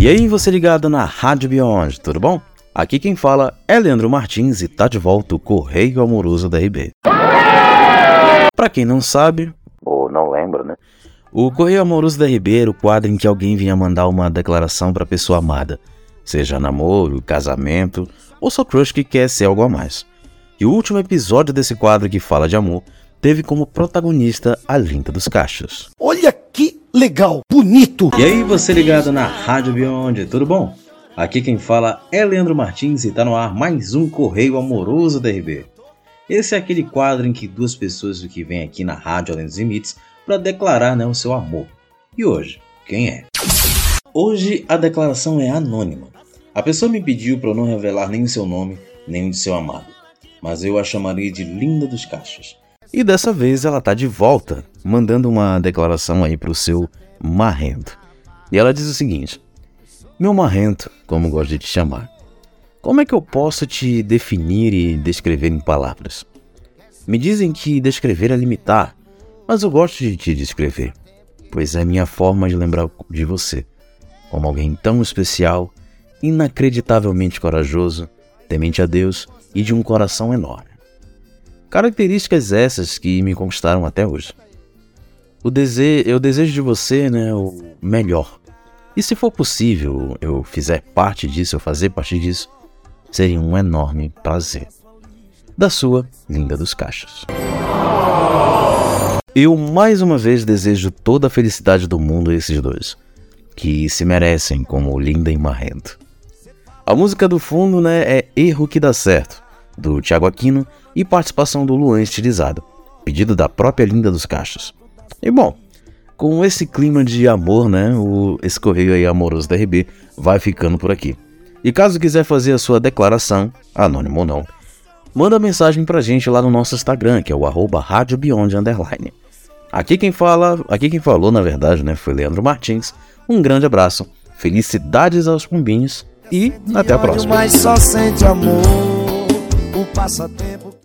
E aí, você ligado na Rádio Beyond, tudo bom? Aqui quem fala é Leandro Martins e tá de volta o Correio Amoroso da RB. Pra quem não sabe, ou não lembra, né? O Correio Amoroso da RB era o quadro em que alguém vinha mandar uma declaração pra pessoa amada, seja namoro, casamento ou só crush que quer ser algo a mais. E o último episódio desse quadro que fala de amor teve como protagonista a Linda dos Cachos. Olha legal, bonito! E aí, você ligado na Rádio Beyond, tudo bom? Aqui quem fala é Leandro Martins e tá no ar mais um Correio Amoroso da RB. Esse é aquele quadro em que duas pessoas que vêm aqui na Rádio Além dos Limites para declarar né, o seu amor. E hoje, quem é? Hoje a declaração é anônima. A pessoa me pediu para não revelar nem o seu nome, nem o de seu amado, mas eu a chamarei de Linda dos Cachos. E dessa vez ela tá de volta, mandando uma declaração aí pro seu marrento. E ela diz o seguinte: Meu marrento, como gosto de te chamar, como é que eu posso te definir e descrever em palavras? Me dizem que descrever é limitar, mas eu gosto de te descrever, pois é minha forma de lembrar de você, como alguém tão especial, inacreditavelmente corajoso, temente a Deus e de um coração enorme. Características essas que me conquistaram até hoje. O dese eu desejo de você né, o melhor. E se for possível eu fizer parte disso, eu fazer parte disso, seria um enorme prazer. Da sua Linda dos Cachos. Eu mais uma vez desejo toda a felicidade do mundo a esses dois, que se merecem como Linda e Marrento. A música do fundo né, é Erro que Dá Certo, do Thiago Aquino e participação do Luan estilizado, pedido da própria Linda dos Cachos. E bom, com esse clima de amor, né, o, esse correio aí amoroso da RB vai ficando por aqui. E caso quiser fazer a sua declaração, anônimo ou não, manda mensagem pra gente lá no nosso Instagram, que é o arroba. Aqui quem fala, aqui quem falou, na verdade, né, foi Leandro Martins. Um grande abraço, felicidades aos pombinhos e até a próxima o passatempo.